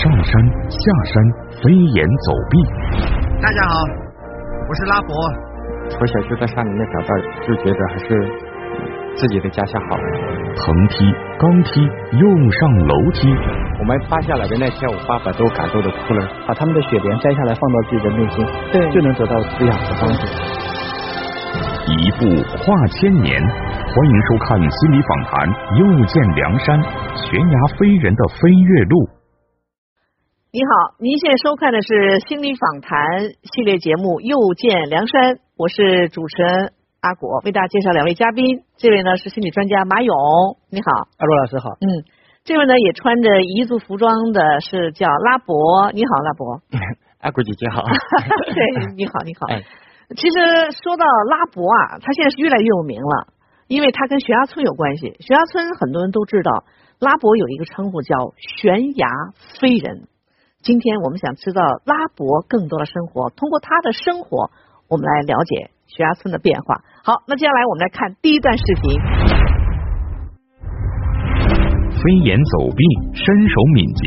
上山下山，飞檐走壁。大家好，我是拉博。从小就在山里面长大，就觉得还是自己的家乡好。藤梯、钢梯，又上楼梯。我们扒下来的那天，我爸爸都感动的哭了。把他们的雪莲摘下来，放到自己的内心，对，就能得到滋养和帮助。一步跨千年，欢迎收看心理访谈《又见梁山》，悬崖飞人的飞跃路。你好，您现在收看的是心理访谈系列节目《又见梁山》，我是主持人阿果，为大家介绍两位嘉宾。这位呢是心理专家马勇，你好，阿罗老师好。嗯，这位呢也穿着彝族服装的是叫拉伯，你好，拉伯。阿果姐姐好。对，你好，你好。哎，其实说到拉伯啊，他现在是越来越有名了，因为他跟悬崖村有关系。悬崖村很多人都知道，拉伯有一个称呼叫悬崖飞人。今天我们想知道拉伯更多的生活，通过他的生活，我们来了解悬崖村的变化。好，那接下来我们来看第一段视频。飞檐走壁，身手敏捷，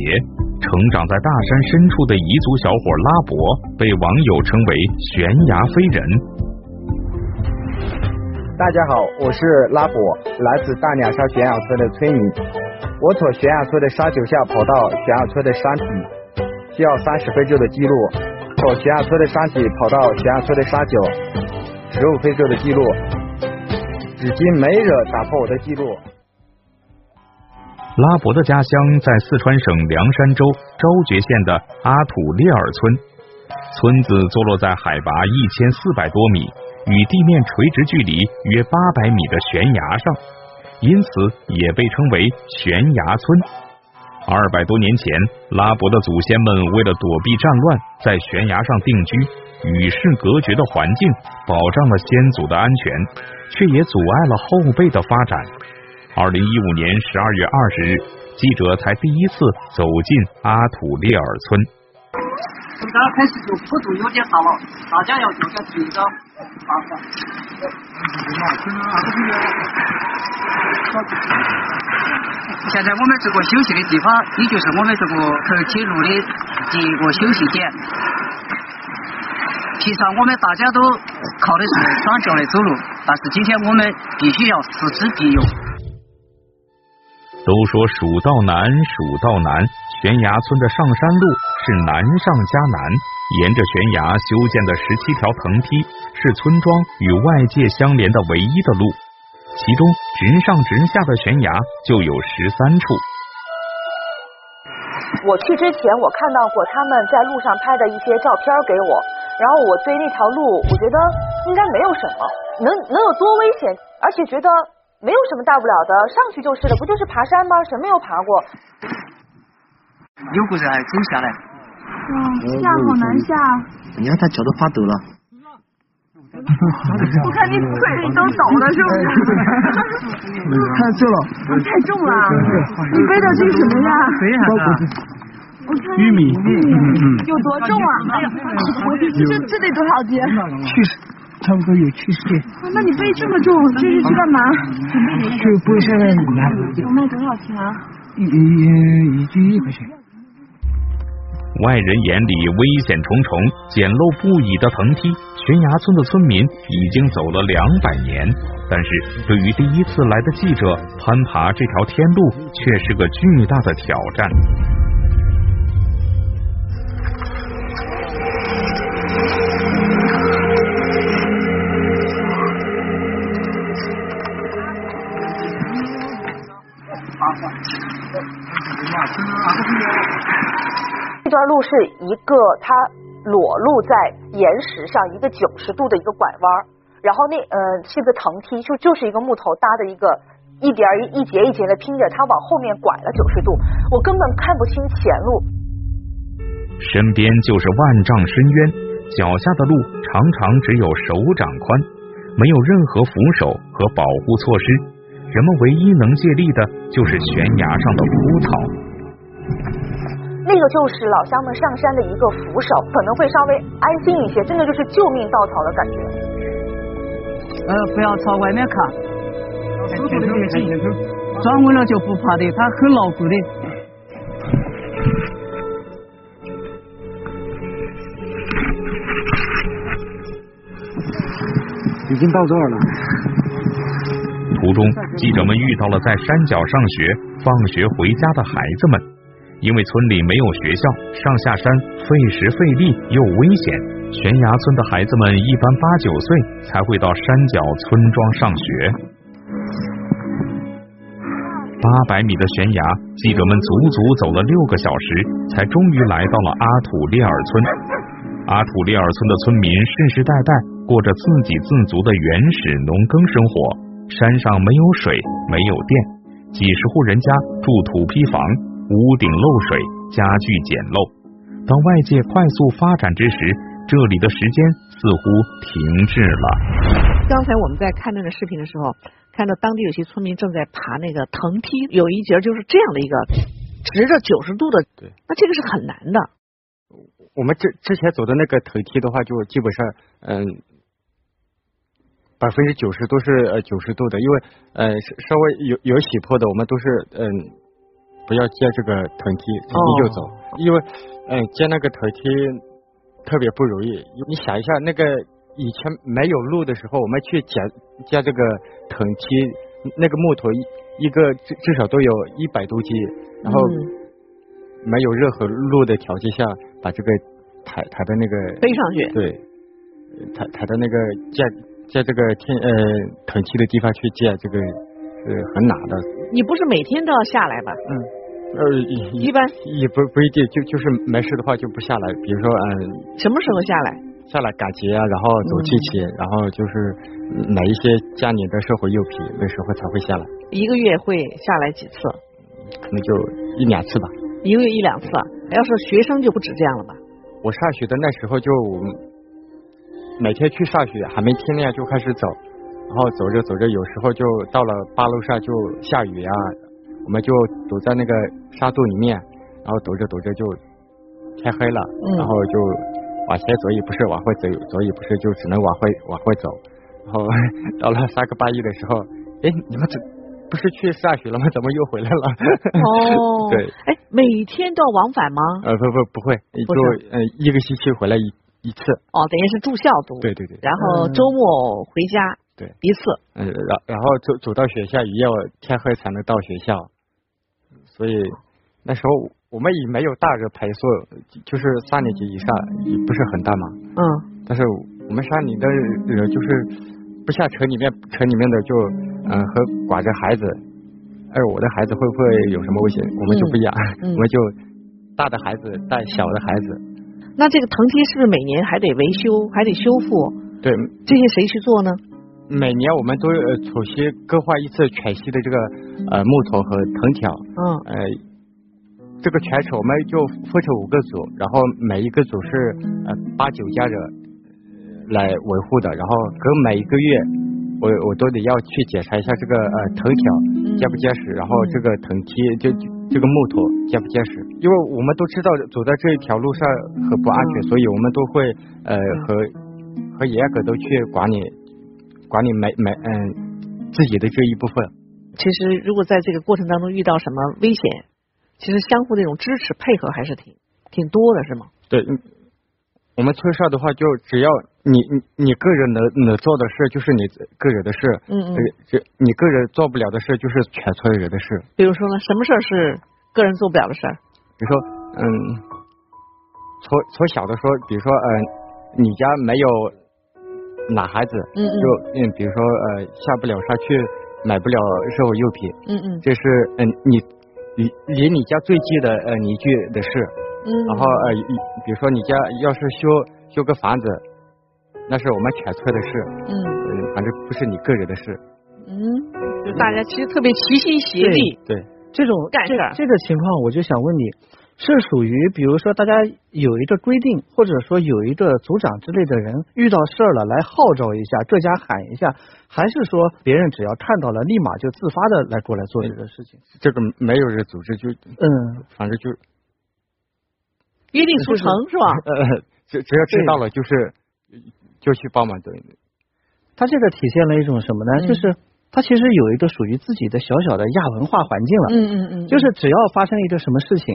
成长在大山深处的彝族小伙拉伯，被网友称为“悬崖飞人”。大家好，我是拉伯，来自大两山悬崖村的村民。我从悬崖村的山脚下跑到悬崖村的山体，需要三十分钟的记录；从悬崖村的山脊跑到悬崖村的山脚，十五分钟的记录。至今没人打破我的记录。拉伯的家乡在四川省凉山州昭觉县的阿土列尔村，村子坐落在海拔一千四百多米、与地面垂直距离约八百米的悬崖上，因此也被称为悬崖村。二百多年前，拉伯的祖先们为了躲避战乱，在悬崖上定居，与世隔绝的环境保障了先祖的安全，却也阻碍了后辈的发展。二零一五年十二月二十日，记者才第一次走进阿土列尔村。从这儿开始就坡度有点大了，大家要注意这个防范。现在我们这个休息的地方，也就是我们这个头铁路的第一个休息点。平常我们大家都靠的是双脚来走路，但是今天我们必须要四肢并用。都说蜀道难，蜀道难，悬崖村的上山路是难上加难。沿着悬崖修建的十七条藤梯，是村庄与外界相连的唯一的路。其中直上直下的悬崖就有十三处。我去之前，我看到过他们在路上拍的一些照片给我，然后我对那条路，我觉得应该没有什么，能能有多危险？而且觉得没有什么大不了的，上去就是了，不就是爬山吗？谁没有爬过？有个人还走下来，哇，下好难下。你看他脚都发抖了。我看你腿都抖了，是不是？太重了。太重了，你背的这是什么呀？背啥我看玉米。有多重啊？这这得多少斤？七十，差不多有七十斤。啊那你背这么重，这是去干嘛？去背下来拿。能卖多少钱啊？一一一斤一块钱。外人眼里危险重重、简陋不已的藤梯，悬崖村的村民已经走了两百年。但是对于第一次来的记者，攀爬这条天路却是个巨大的挑战。路是一个它裸露在岩石上一个九十度的一个拐弯，然后那呃是个藤梯，就就是一个木头搭的一个一点一一节一节的拼着，它往后面拐了九十度，我根本看不清前路。身边就是万丈深渊，脚下的路常常只有手掌宽，没有任何扶手和保护措施，人们唯一能借力的就是悬崖上的枯草。那个就是老乡们上山的一个扶手，可能会稍微安心一些，真的就是救命稻草的感觉。呃，不要朝外面看，转弯了就不怕的，它很牢固的。已经到这儿了。途中，记者们遇到了在山脚上学、放学回家的孩子们。因为村里没有学校，上下山费时费力又危险。悬崖村的孩子们一般八九岁才会到山脚村庄上学。八百米的悬崖，记者们足足走了六个小时，才终于来到了阿土列尔村。阿土列尔村的村民世世代代过着自给自足的原始农耕生活，山上没有水，没有电，几十户人家住土坯房，屋顶漏水，家具简陋。当外界快速发展之时，这里的时间似乎停滞了。刚才我们在看那个视频的时候。看到当地有些村民正在爬那个藤梯，有一节就是这样的一个直着九十度的，对，那这个是很难的。我们之之前走的那个藤梯的话，就基本上嗯百分之九十都是呃九十度的，因为呃稍微有有起坡的，我们都是嗯不要接这个藤梯直接就走，因为嗯接那个藤梯特别不容易。你想一下那个。以前没有路的时候，我们去捡捡这个藤梯，那个木头一一个至至少都有一百多斤，然后没有任何路的条件下，把这个抬抬到那个背上去，对，抬抬到那个建在这个天呃藤梯的地方去建，这个是很难的。你不是每天都要下来吧？嗯，呃，一般也不不一定，就就是没事的话就不下来。比如说嗯，什么时候下来？下来赶集啊，然后走亲戚，然后就是买一些家里的生活用品，那时候才会下来。一个月会下来几次？可能就一两次吧。一个月一两次，要是学生就不止这样了吧？我上学的那时候就每天去上学，还没天亮就开始走，然后走着走着，有时候就到了八路上就下雨啊，我们就躲在那个沙洞里面，然后躲着躲着就天黑了，然后就。往前走也不是，往回走走也不是，就只能往回往回走。然后到了三个半夜的时候，哎，你们怎不是去上学了吗？怎么又回来了？哦，对，哎，每天都要往返吗？呃，不不不会，就呃一个星期回来一一次。哦，等于是住校读。对对对。然后周末回家。对。一次。嗯，然然后走走到学校也要天黑才能到学校，所以那时候。我们也没有大人陪宿，就是三年级以上也不是很大嘛。嗯。但是我们山里的人就是不像城里面，城里面的就嗯和管着孩子，哎，我的孩子会不会有什么危险？我们就不一样，我们就大的孩子带小的孩子。那这个藤梯是不是每年还得维修，还得修复？对。这些谁去做呢？每年我们都呃重新更换一次全新的这个呃木头和藤条。嗯。呃。这个全程我们就分成五个组，然后每一个组是呃八九家人来维护的，然后隔每一个月我我都得要去检查一下这个呃藤条结不结实，然后这个藤梯就这个木头结不结实，因为我们都知道走在这一条路上很不安全，所以我们都会呃和和严格都去管理管理每每嗯自己的这一部分。其实如果在这个过程当中遇到什么危险。其实相互那种支持配合还是挺挺多的，是吗？对，我们村上的话，就只要你你你个人能能做的事，就是你个人的事。嗯嗯。这你个人做不了的事，就是全村人的事。比如说呢，什么事儿是个人做不了的事儿？比如说，嗯，从从小的时候，比如说，嗯，你家没有男孩子，嗯嗯，就嗯，比如说，呃，下不了山去买不了生活用品，嗯嗯，这是嗯你。离离你家最近的呃邻居的事，嗯，然后呃，比如说你家要是修修个房子，那是我们全村的事，嗯，反正不是你个人的事，嗯，就大家其实特别齐心协力，对，这种干事这个情况，我就想问你。是属于，比如说大家有一个规定，或者说有一个组长之类的人遇到事儿了来号召一下，各家喊一下，还是说别人只要看到了立马就自发的来过来做这个事情？这个没有人组织就嗯，反正就约定俗成是吧？呃，只只要知道了就是就去帮忙对。他这个体现了一种什么呢？就是他其实有一个属于自己的小小的亚文化环境了。嗯嗯嗯，就是只要发生一个什么事情，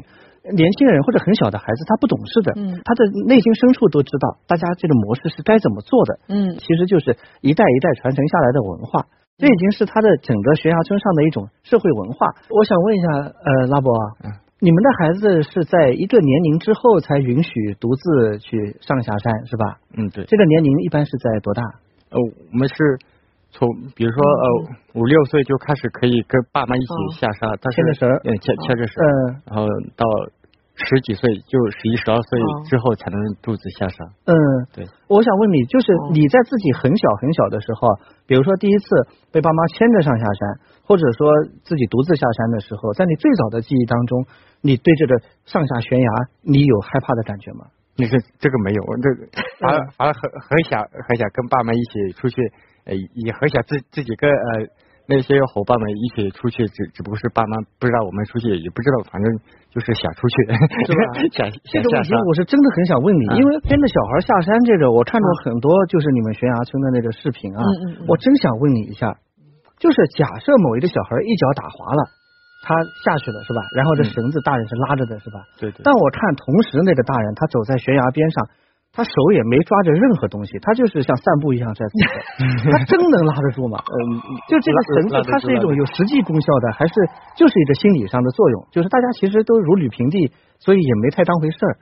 年轻人或者很小的孩子他不懂事的，嗯他的内心深处都知道大家这个模式是该怎么做的。嗯其实就是一代一代传承下来的文化，这已经是他的整个悬崖村上的一种社会文化。我想问一下，呃，拉博，嗯你们的孩子是在一个年龄之后才允许独自去上下山，是吧？嗯，对。这个年龄一般是在多大？呃，我们是从比如说呃五六岁就开始可以跟爸妈一起下山，但是牵着绳。嗯，牵牵着绳，嗯。然后到十几岁就十一十二岁哦。之后才能独自下山。嗯，对。我想问你，就是哦。你在自己很小很小的时候，比如说第一次被爸妈牵着上下山，或者说自己独自下山的时候，在你最早的记忆当中，你对这个上下悬崖，你有害怕的感觉吗？那个这个没有，我这个反而反而很很想很想跟爸妈一起出去，呃，也很想自自己跟呃那些伙伴们一起出去，只只不过是爸妈不知道我们出去，也不知道，反正就是想出去，是吧 想这个问题。我是真的很想问你，嗯因为跟着小孩下山这个，我看到很多就是你们悬崖村的那个视频啊，嗯嗯嗯我真想问你一下，就是假设某一个小孩一脚打滑了，他下去了是吧？然后这嗯绳子大人是拉着的是吧？对对。但我看同时那个大人他走在悬崖边上，他手也没抓着任何东西，他就是像散步一样在走，他真能拉得住吗？嗯，就这个绳子，它是一种有实际功效的，还是就是一个心理上的作用？就是大家其实都如履平地，所以也没太当回事儿。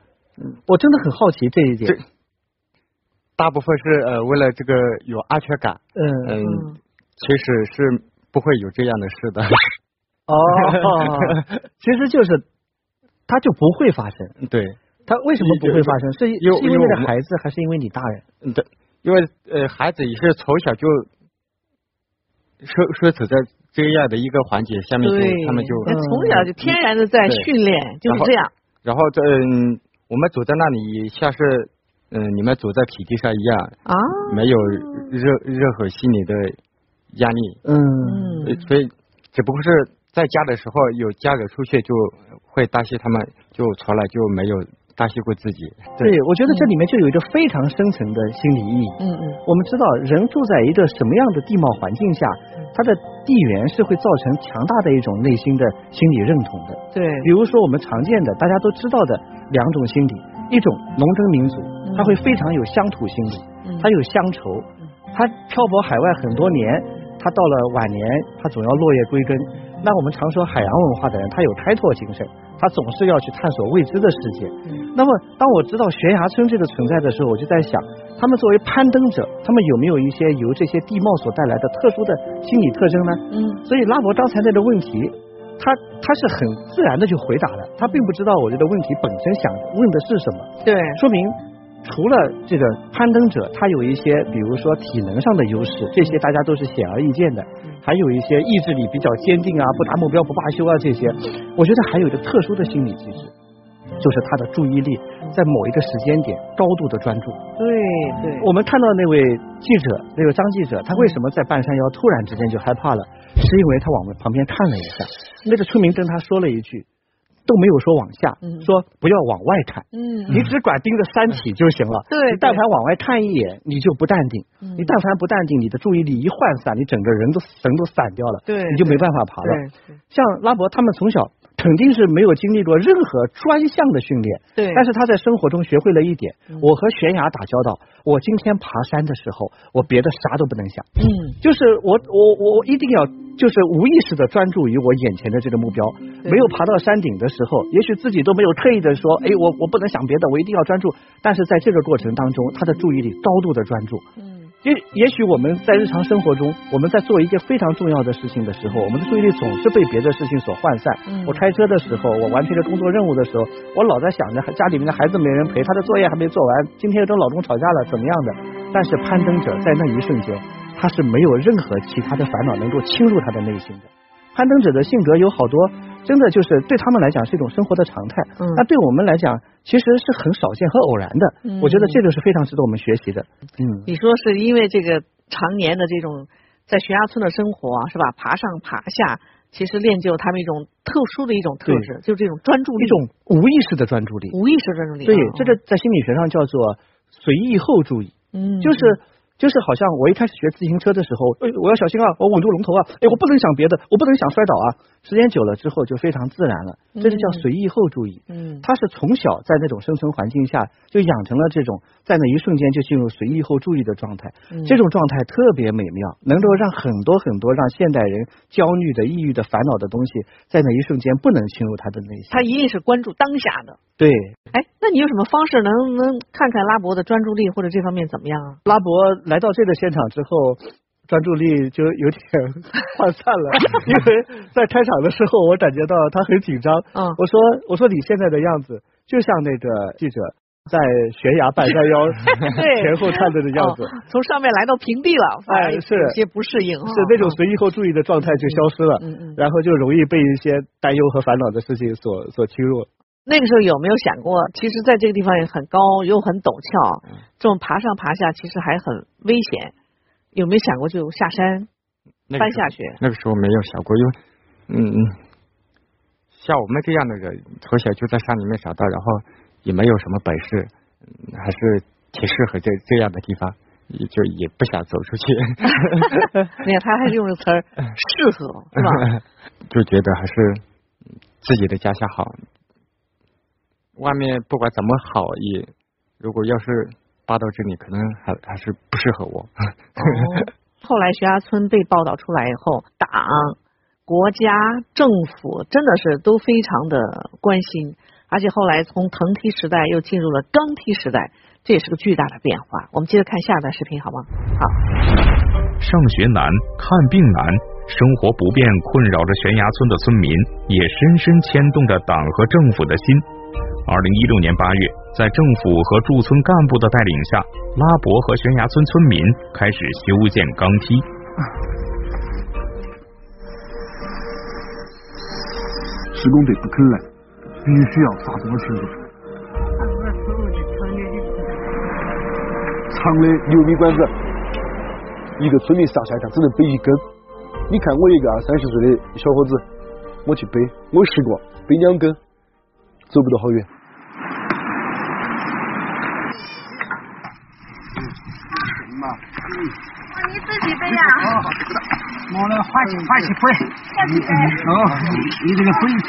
嗯，我真的很好奇这一点。大部分是呃为了这个有安全感，嗯嗯，其实是不会有这样的事的。哦，其实就是它就不会发生。对，它为什么不会发生？是因为是因为孩子，还是因为你大人？嗯，对，因为呃孩子也是从小就说说处在这样的一个环节下面他们就那从小就天然的在训练，就是这样。然后在嗯，我们走在那里像是嗯你们走在平地上一样，啊，没有任任何心理的压力，嗯呃所以只不过是在家的时候有家人出去就会担心他们，就从来就没有担心过自己。对，我觉得这里面就有一个非常深层的心理意义。嗯嗯我们知道，人住在一个什么样的地貌环境下，它的地缘是会造成强大的一种内心的心理认同的。对，比如说我们常见的大家都知道的两种心理，一种农耕民族，他会非常有乡土心理，嗯他有乡愁，他漂泊海外很多年，他到了晚年，他总要落叶归根。那我们常说海洋文化的人，他有开拓精神，他总是要去探索未知的世界。那么，当我知道悬崖村这个存在的时候，我就在想，他们作为攀登者，他们有没有一些由这些地貌所带来的特殊的心理特征呢？嗯，所以拉博刚才那个问题，他他是很自然的就回答了，他并不知道我这个问题本身想问的是什么，对，说明除了这个攀登者，他有一些比如说体能上的优势，这些大家都是显而易见的，还有一些意志力比较坚定啊，不达目标不罢休啊这些，我觉得还有一个特殊的心理机制。就是他的注意力在某一个时间点高度的专注。对对，我们看到那位记者，那位张记者，他为什么在半山腰突然之间就害怕了？是因为他往旁边看了一下，那个村民跟他说了一句，都没有说往下，说不要往外看，嗯，你只管盯着山体就行了。对，你但凡往外看一眼，你就不淡定。你但凡不淡定，你的注意力一涣散，你整个人都神都散掉了，对，你就没办法爬了。像拉伯他们从小。肯定是没有经历过任何专项的训练，对。但是他在生活中学会了一点，嗯、我和悬崖打交道，我今天爬山的时候，我别的啥都不能想，嗯，就是我我我一定要就是无意识的专注于我眼前的这个目标，没有爬到山顶的时候，也许自己都没有刻意的说，哎，我我不能想别的，我一定要专注，但是在这个过程当中，他的注意力高度的专注，嗯。也也许我们在日常生活中，我们在做一件非常重要的事情的时候，我们的注意力总是被别的事情所涣散。嗯、我开车的时候，我完成着工作任务的时候，我老在想着家里面的孩子没人陪，他的作业还没做完，今天又跟老公吵架了，怎么样的？但是攀登者在那一瞬间，他是没有任何其他的烦恼能够侵入他的内心的。攀登者的性格有好多，真的就是对他们来讲是一种生活的常态。嗯，那对我们来讲，其实是很少见和偶然的。嗯，我觉得这个是非常值得我们学习的。嗯，你说是因为这个常年的这种在悬崖村的生活是吧？爬上爬下，其实练就他们一种特殊的一种特质，就是这种专注力，一种无意识的专注力。无意识专注力。对，这个在心理学上叫做随意后注意。嗯，就是就是好像我一开始学自行车的时候，哎，我要小心啊，我稳住龙头啊，哎，我不能想别的，我不能想摔倒啊。时间久了之后就非常自然了，这就叫随意后注意。嗯，他是从小在那种生存环境下就养成了这种在那一瞬间就进入随意后注意的状态，嗯这种状态特别美妙，能够让很多很多让现代人焦虑的、抑郁的、烦恼的东西，在那一瞬间不能侵入他的内心。他一定是关注当下的。对，哎，那你有什么方式能能看看拉博的专注力或者这方面怎么样啊？拉博来到这个现场之后。专注力就有点 涣散了，因为在开场的时候，我感觉到他很紧张。嗯，我说我说你现在的样子就像那个记者在悬崖半山腰 前后探着的样子、哦，从上面来到平地了，哎，是。有些不适应，是那种随意后注意的状态就消失了，嗯嗯，然后就容易被一些担忧和烦恼的事情所所侵入。那个时候有没有想过，其实在这个地方也很高又很陡峭，这种爬上爬下其实还很危险。有没有想过就下山翻下去？那个时候没有想过，因为嗯，像我们这样的人，从小就在山里面长大，然后也没有什么本事，还是挺适合这这样的地方，也就也不想走出去。你看他还是用这词儿，适合是吧？就觉得还是自己的家乡好，外面不管怎么好，也如果要是。扒到这里，可能还还是不适合我。哦、后来悬崖村被报道出来以后，党、国家、政府真的是都非常的关心，而且后来从藤梯时代又进入了钢梯时代，这也是个巨大的变化。我们接着看下一段视频好吗？好。上学难，看病难，生活不便困扰着悬崖村的村民，也深深牵动着党和政府的心。二零一六年八月，在政府和驻村干部的带领下，拉伯和悬崖村村民开始修建钢梯。施工队不肯来，必须要发动群众。长的牛米管子，一个村民上下干只能背一根。你看我一个二三十岁的小伙子，我去背，我试过背两根，走不到好远。你自己背呀？我来换起换起背。换起背。哦，你这个背沉。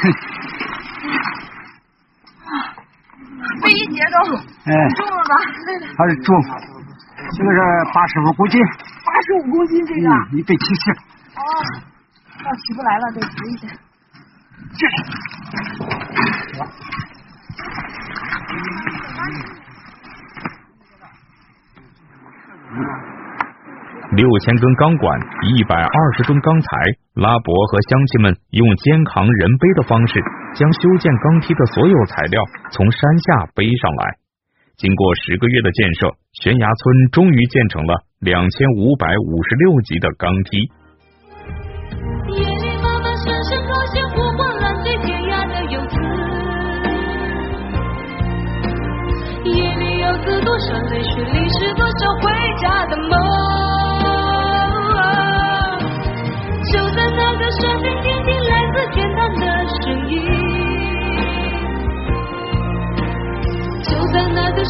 背一节都哎，重了吧？还是重。这个是八十五公斤。八十五公斤这个。嗯，你背七十。哦，要起不来了，得扶一下。这。六千根钢管，一百二十吨钢材，拉伯和乡亲们用肩扛人背的方式，将修建钢梯的所有材料从山下背上来。经过十个月的建设，悬崖村终于建成了两千五百五十六级的钢梯。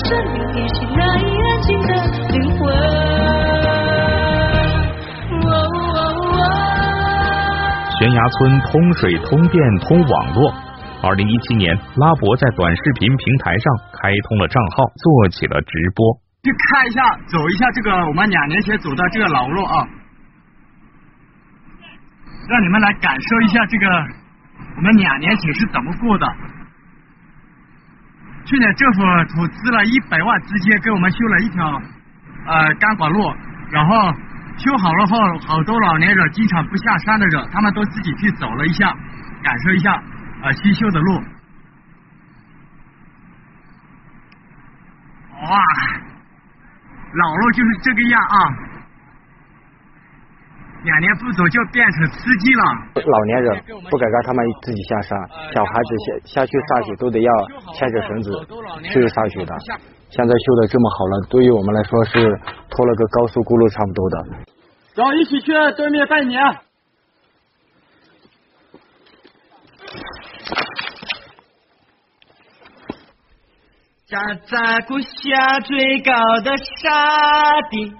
生命听息那一安静的灵魂。悬崖村通水、通电、通网络。二零一七年，拉博在短视频平台上开通了账号，做起了直播。去看一下，走一下这个我们两年前走的这个老路啊。让你们来感受一下这个我们两年前是怎么过的。去年政府投资了一百万资金给我们修了一条呃钢管路，然后修好了后，好多老年人经常不下山的人，他们都自己去走了一下，感受一下呃新修的路。哇，老路就是这个样啊！两年不走就变成司机了。老年人不敢让他们自己下山，小孩子下下去上学都得要牵着绳子去上学的。现在修的这么好了，对于我们来说是拖了个高速公路差不多的。走，一起去对面拜年。站在故乡最高的山顶。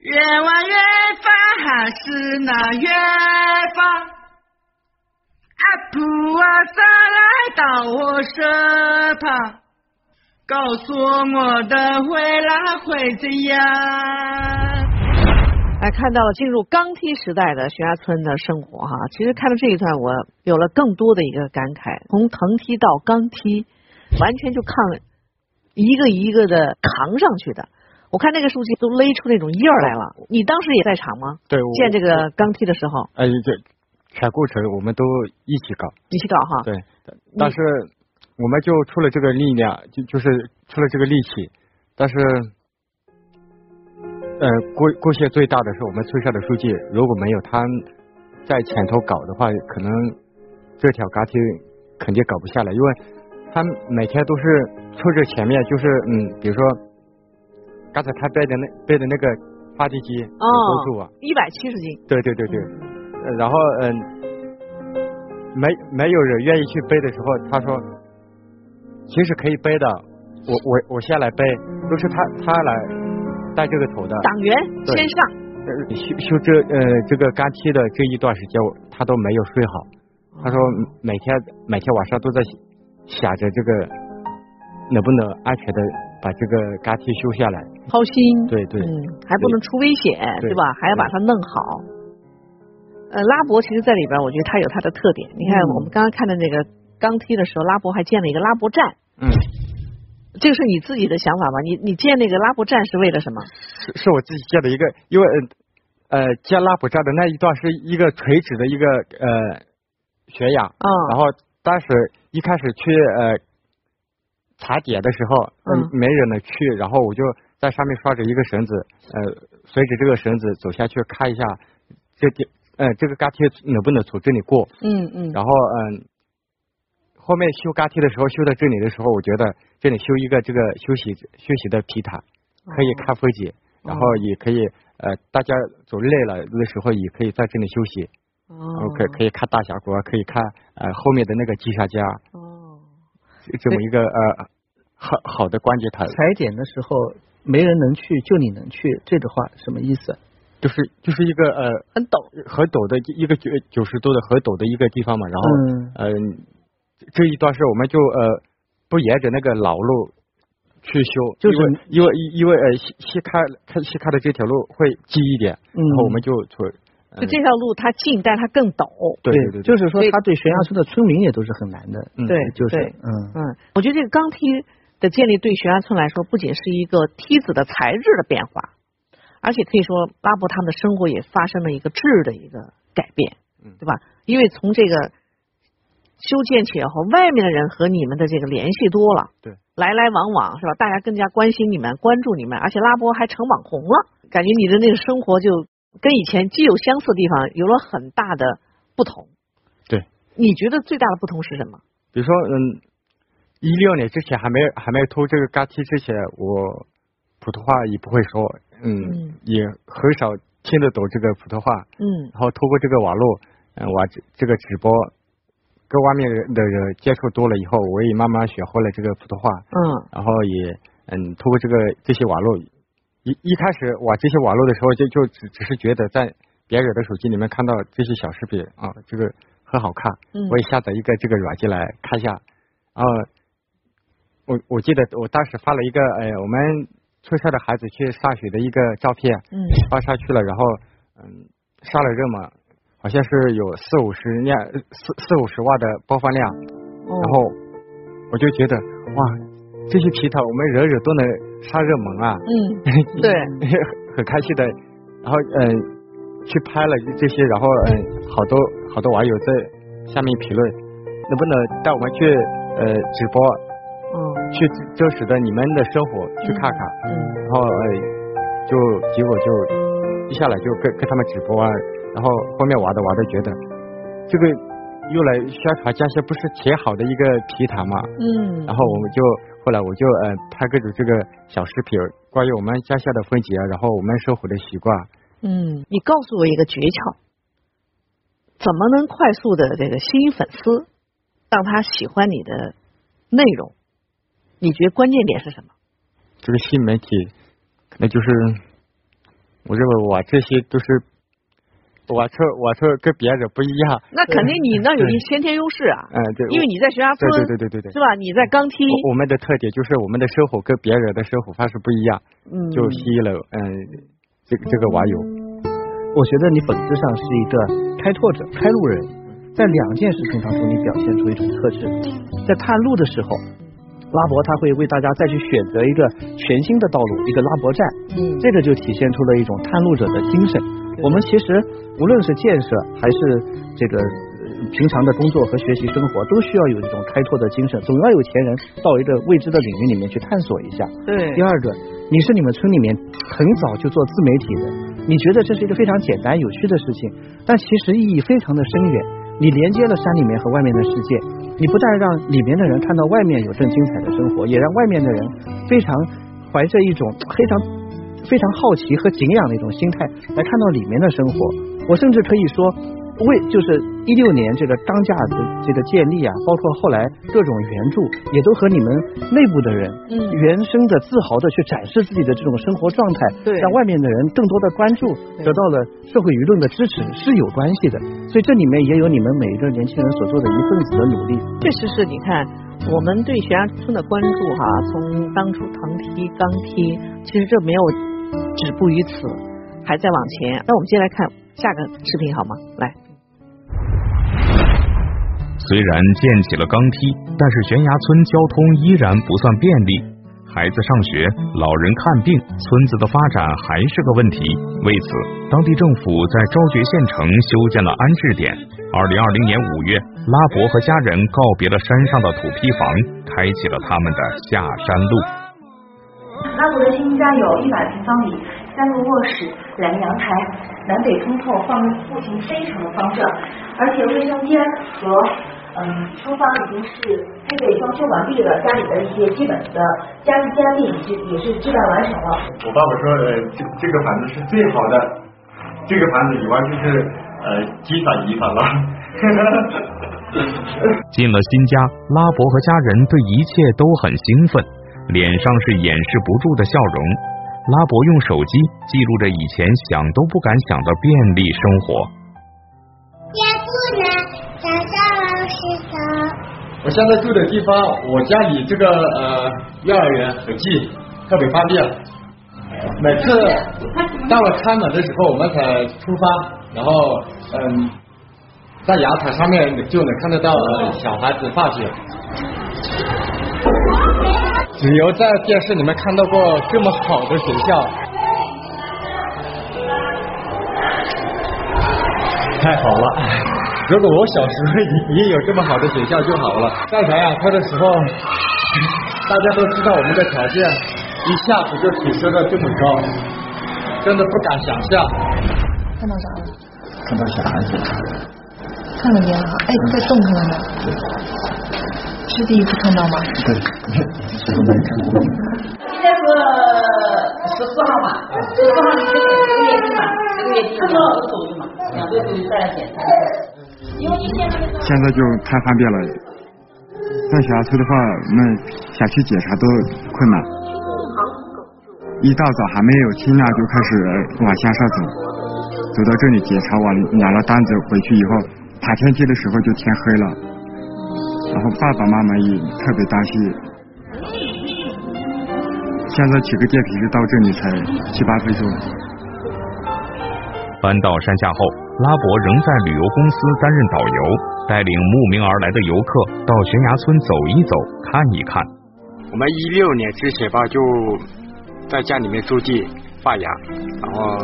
越玩越烦，还是那远方。阿普啊，再来到我身旁，告诉我的未来会怎样？哎，看到了进入钢梯时代的悬崖村的生活哈，其实看到这一段，我有了更多的一个感慨。从藤梯到钢梯，完全就抗一个一个的扛上去的。我看那个书记都勒出那种印儿来了。你当时也在场吗？对，我建这个钢梯的时候，哎，这全过程我们都一起搞，一起搞哈。对，但是我们就出了这个力量，就就是出了这个力气，但是。呃，过过谢最大的是我们村上的书记，如果没有他在前头搞的话，可能这条钢梯肯定搞不下来，因为他每天都是冲着前面，就是嗯，比如说刚才他背的那背的那个发电机，哦，一百七十斤，对对对对，然后嗯，没没有人愿意去背的时候，他说其实可以背的，我我我先来背，都是他他来。带这个头的。党员先上，修修这呃这个钢梯的这一段时间，他都没有睡好。他说每天每天晚上都在想着这个能不能安全的把这个钢梯修下来。掏心，对对，嗯，还不能出危险，对吧？还要把它弄好。呃，拉博其实在里边，我觉得它有它的特点。你看我们刚刚看的那个钢梯的时候，拉博还建了一个拉博站。嗯。这个是你自己的想法吧？你你建那个拉博站是为了什么？是是我自己建的一个，因为呃建拉博站的那一段是一个垂直的一个呃悬崖，嗯，然后当时一开始去呃踩点的时候，嗯，没人能去，然后我就在上面拴着一个绳子，呃，随着这个绳子走下去看一下这点，呃，这个钢梯能不能从这里过？嗯嗯，然后嗯。后面修钢梯的时候，修到这里的时候，我觉得这里修一个这个休息休息的皮塔，可以看风景，然后也可以呃，大家走累了的时候也可以在这里休息。哦。可可以看大峡谷，可以看呃后面的那个金沙江。哦。这么一个呃好好的关节台。踩点的时候没人能去，就你能去，这个话什么意思？就是就是一个呃很陡很陡的一个九九十度的很陡的一个地方嘛，然后嗯。这一段是我们就呃不沿着那个老路去修，就是因为因为呃西西开开西开的这条路会近一点，然后我们就从就这条路它近，但它更陡。对对对，就是说它对悬崖村的村民也都是很难的。对，就是嗯嗯，我觉得这个钢梯的建立对悬崖村来说，不仅是一个梯子的材质的变化，而且可以说拉伯他们的生活也发生了一个质的一个改变，对吧？因为从这个。修建起来后，外面的人和你们的这个联系多了，对，来来往往是吧？大家更加关心你们，关注你们，而且拉波还成网红了，感觉你的那个生活就跟以前既有相似的地方，有了很大的不同。对，你觉得最大的不同是什么？比如说，嗯，一六年之前还没有还没有偷这个钢梯之前，我普通话也不会说，嗯，也很少听得懂这个普通话，嗯，然后通过这个网络，嗯，我这这个直播。跟外面的人接触多了以后，我也慢慢学会了这个普通话。嗯。然后也嗯，通过这个这些网络，一一开始玩这些网络的时候，就就只只是觉得在别人的手机里面看到这些小视频啊，这个很好看。嗯。我也下载一个这个软件来看一下。然后我我记得我当时发了一个哎，我们村上的孩子去上学的一个照片。嗯。发上去了，然后嗯，上了热门。好像是有四五十量四四五十万的播放量，然后我就觉得哇，这些皮套我们人人都能上热门啊，嗯，对，很开心的，然后嗯去拍了这些，然后嗯好多好多网友在下面评论，能不能带我们去呃直播，嗯，去真实的你们的生活去看看，嗯，然后呃就结果就一下来就跟跟他们直播啊。然后后面玩的玩的觉得这个用来宣传江西不是挺好的一个平台嘛，嗯，然后我们就后来我就呃拍各种这个小视频，关于我们家乡的风景啊，然后我们生活的习惯。嗯，你告诉我一个诀窍，怎么能快速的这个吸引粉丝，让他喜欢你的内容？你觉得关键点是什么？这个新媒体可能就是我认为我这些都是我说我说跟别人不一样。那肯定你那有一先天优势啊。嗯，对。因为你在悬崖村，对对对对对，是吧？你在钢梯。我们的特点就是我们的生活跟别人的生活方式不一样，嗯，就吸引了嗯这个这个网友。我觉得你本质上是一个开拓者、开路人，在两件事情当中你表现出一种特质，在探路的时候。拉博他会为大家再去选择一个全新的道路，一个拉博站，嗯，这个就体现出了一种探路者的精神。我们其实无论是建设还是这个平常的工作和学习生活，都需要有这种开拓的精神，总要有前人到一个未知的领域里面去探索一下。对。第二个，你是你们村里面很早就做自媒体的，你觉得这是一个非常简单有趣的事情，但其实意义非常的深远。你连接了山里面和外面的世界，你不但让里面的人看到外面有更精彩的生活，也让外面的人非常怀着一种非常非常好奇和敬仰的一种心态来看到里面的生活。我甚至可以说。为就是一六年这个钢架的这个建立啊，包括后来各种援助，也都和你们内部的人，嗯，原生的自豪的去展示自己的这种生活状态，对，让外面的人更多的关注，得到了社会舆论的支持是有关系的。所以这里面也有你们每一个年轻人所做的一份子的努力。确实是，你看我们对悬崖村的关注哈，从当初藤梯、钢梯，其实这没有止步于此，还在往前。那我们接下来看下个视频好吗？来。虽然建起了钢梯，但是悬崖村交通依然不算便利。孩子上学，老人看病，村子的发展还是个问题。为此，当地政府在昭觉县城修建了安置点。二零二零年五月，拉伯和家人告别了山上的土坯房，开启了他们的下山路。拉伯的新家有一百平方米，三个卧室，两个阳台，南北通透，放户型非常的方正，而且卫生间和嗯，厨房已经是配备装修完毕了，家里的一些基本的家具家电也是也是置办完成了。我爸爸说，呃，这这个房子是最好的，这个房子以外就是呃积攒遗产了。进了新家，拉伯和家人对一切都很兴奋，脸上是掩饰不住的笑容。拉伯用手机记录着以前想都不敢想的便利生活。也不能。小象老师早。我现在住的地方，我家里这个呃幼儿园很近，特别方便。每次到了开门的时候，我们才出发，然后嗯，在阳台上面就能看得到呃小孩子放学。只有在电视里面看到过这么好的学校，太好了。如果我小时候也也有这么好的学校就好了。在培养课的时候，大家都知道我们的条件，一下子就提升了这么高，真的不敢想象。看到啥了？看到小孩子。看到见了，哎，在动看到没？是第一次看到吗？对，什么没看过？今天是十四号嘛，十四号你这个这个月底嘛，这个月底两个手续嘛，两个手续再来检查。现在就太方便了，在小区的话，我们小区检查都困难，一大早还没有天亮就开始往乡上走，走到这里检查完拿了单子回去以后，爬天梯的时候就天黑了，然后爸爸妈妈也特别担心，现在骑个电瓶车到这里才七八分钟。搬到山下后。拉伯仍在旅游公司担任导游，带领慕名而来的游客到悬崖村走一走、看一看。我们一六年之前吧，就在家里面种地发芽，然后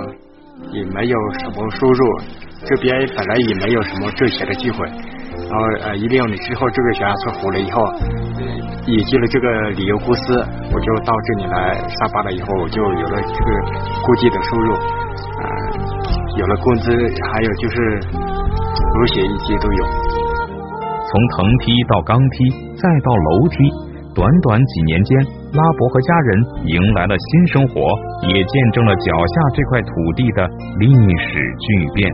也没有什么收入，这边本来也没有什么挣钱的机会。然后呃，一六年之后，这个悬崖村火了以后，引进了这个旅游公司，我就到这里来上班了。以后我就有了这个固定的收入。有了工资，还有就是五险一些都有。从藤梯到钢梯，再到楼梯，短短几年间，拉伯和家人迎来了新生活，也见证了脚下这块土地的历史巨变。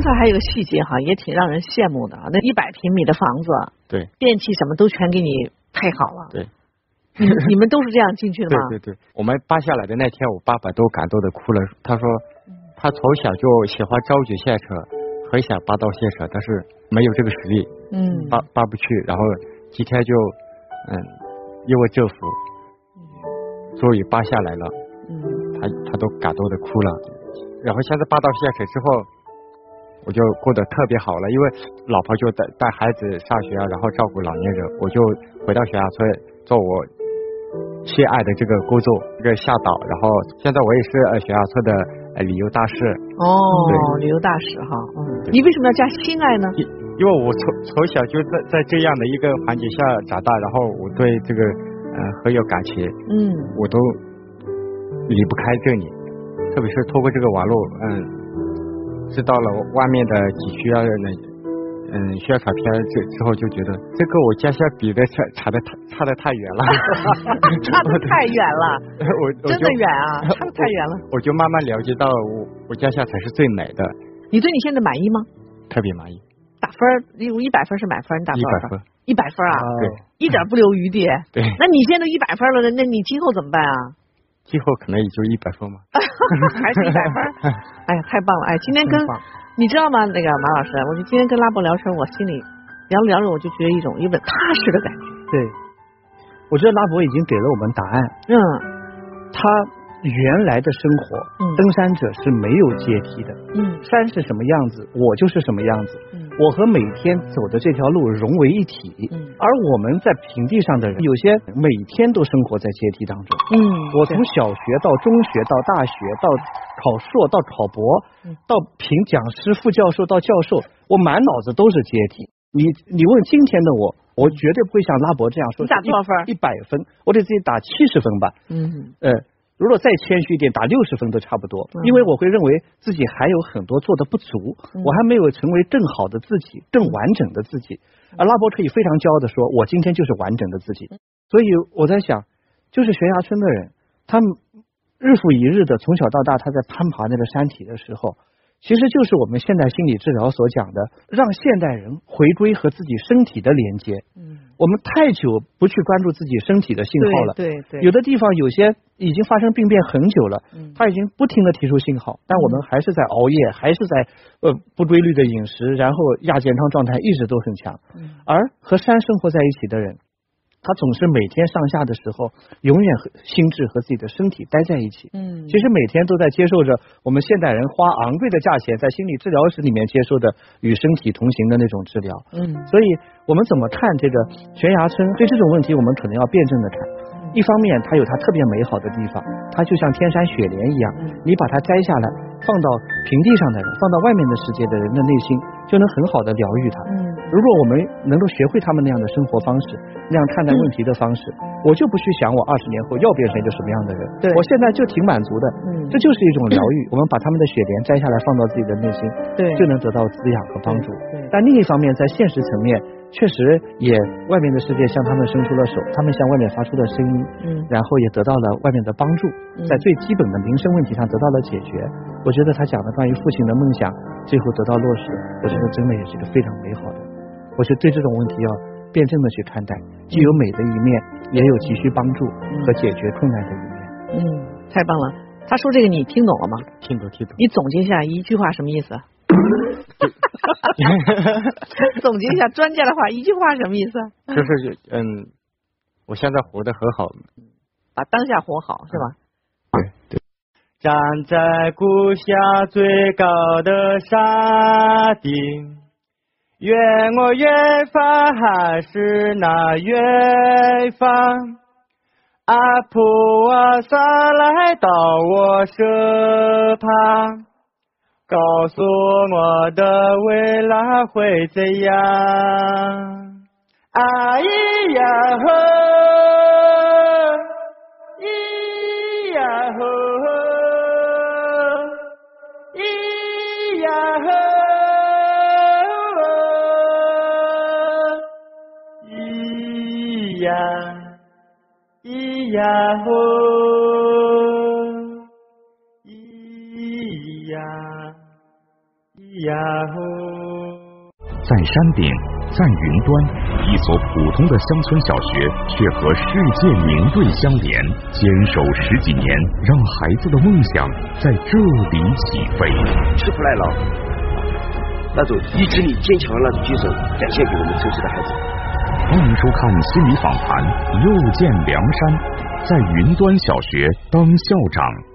才还有个细节哈，也挺让人羡慕的啊，那一百平米的房子，对电器什么都全给你配好了。对。你们你们都是这样进去的吗？对对对，我们扒下来的那天，我爸爸都感动的哭了。他说，他从小就喜欢召集线车，很想扒到县城，但是没有这个实力，嗯，扒扒不去。然后今天就，嗯，因为政府终于扒下来了，嗯，他他都感动的哭了。然后现在扒到县城之后，我就过得特别好了，因为老婆就带带孩子上学啊，然后照顾老年人，我就回到悬崖村做我心爱的这个工作，这个向导。然后现在我也是呃悬崖村的呃旅游大使。哦，旅游大使哈，嗯，你为什么要加心爱呢？因因为我从从小就在在这样的一个环境下长大，然后我对这个呃很有感情，嗯，我都离不开这里，特别是通过这个网络，嗯，知道了外面的景区啊那嗯需要卡片之之后，就觉得这个我家乡比的差差的太差的太远了，差的太远了，我我真的远啊，差的太远了。我就慢慢了解到我我家乡才是最美的，你对你现在满意吗？特别满意。打分儿，例如一百分是满分，你打多少100分？一百分啊，对，一点不留余地。对那你现在都一百分了，那那你今后怎么办啊？今后可能也就一百分嘛。还是一百分？哎呀，太棒了！哎，今天跟你知道吗？那个马老师，我就今天跟拉博聊天，我心里聊着聊着，我就觉得一种一种踏实的感觉。对，我觉得拉博已经给了我们答案。嗯，他原来的生活，嗯登山者是没有阶梯的。嗯，山是什么样子，我就是什么样子。嗯，我和每天走的这条路融为一体。嗯，而我们在平地上的人，有些每天都生活在阶梯当中。嗯，我从小学到中学到大学到考硕到考博，嗯到评讲师、副教授到教授，我满脑子都是阶梯。你你问今天的我，我绝对不会像拉博这样说。你打多少分？一百分，我得自己打七十分吧。嗯呃，如果再谦虚一点，打六十分都差不多，嗯因为我会认为自己还有很多做的不足，嗯我还没有成为更好的自己、更完整的自己。而拉伯可以非常骄傲的说，我今天就是完整的自己。所以我在想，就是悬崖村的人，他们日复一日的从小到大，他在攀爬那个山体的时候。其实就是我们现代心理治疗所讲的，让现代人回归和自己身体的连接。嗯，我们太久不去关注自己身体的信号了。对对对有的地方有些已经发生病变很久了，嗯他已经不停的提出信号，但我们还是在熬夜，还是在呃不规律的饮食，然后亚健康状态一直都很强。嗯而和山生活在一起的人，他总是每天上下的时候，永远和心智和自己的身体待在一起。嗯其实每天都在接受着我们现代人花昂贵的价钱在心理治疗室里面接受的与身体同行的那种治疗。嗯所以我们怎么看这个悬崖村？对这种问题，我们可能要辩证的看。一方面，它有它特别美好的地方，它就像天山雪莲一样，你把它摘下来，放到平地上的人，放到外面的世界的人的内心，就能很好的疗愈它。嗯如果我们能够学会他们那样的生活方式，那样看待问题的方式，我就不去想我二十年后要变成一个什么样的人。对我现在就挺满足的。嗯这就是一种疗愈。我们把他们的雪莲摘下来，放到自己的内心，对就能得到滋养和帮助对对。但另一方面，在现实层面，确实也外面的世界向他们伸出了手，他们向外面发出了声音，嗯然后也得到了外面的帮助，嗯在最基本的民生问题上得到了解决。我觉得他讲的关于父亲的梦想最后得到落实，我觉得真的也是一个非常美好的。我是对这种问题要辩证的去看待，既有美的一面，也有急需帮助和解决困难的一面。嗯，太棒了。他说这个你听懂了吗？听懂听懂。你总结一下一句话什么意思？总结一下专家的话，一句话什么意思？就是嗯，我现在活得很好，把当下活好是吧？对对站在故乡最高的山顶，愿我远方还是那远方。阿普瓦萨来到我身旁，告诉我的未来会怎样。啊咿呀呵，咿呀呵，呀。咿呀吼，咿呀，咿呀吼。在山顶，在云端，一所普通的乡村小学却和世界名队相连，坚守十几年，让孩子的梦想在这里起飞。吃苦耐劳，那种意志力坚强的那种精神，展现给我们城市的孩子。欢迎收看心理访谈，又见梁山，在云端小学当校长。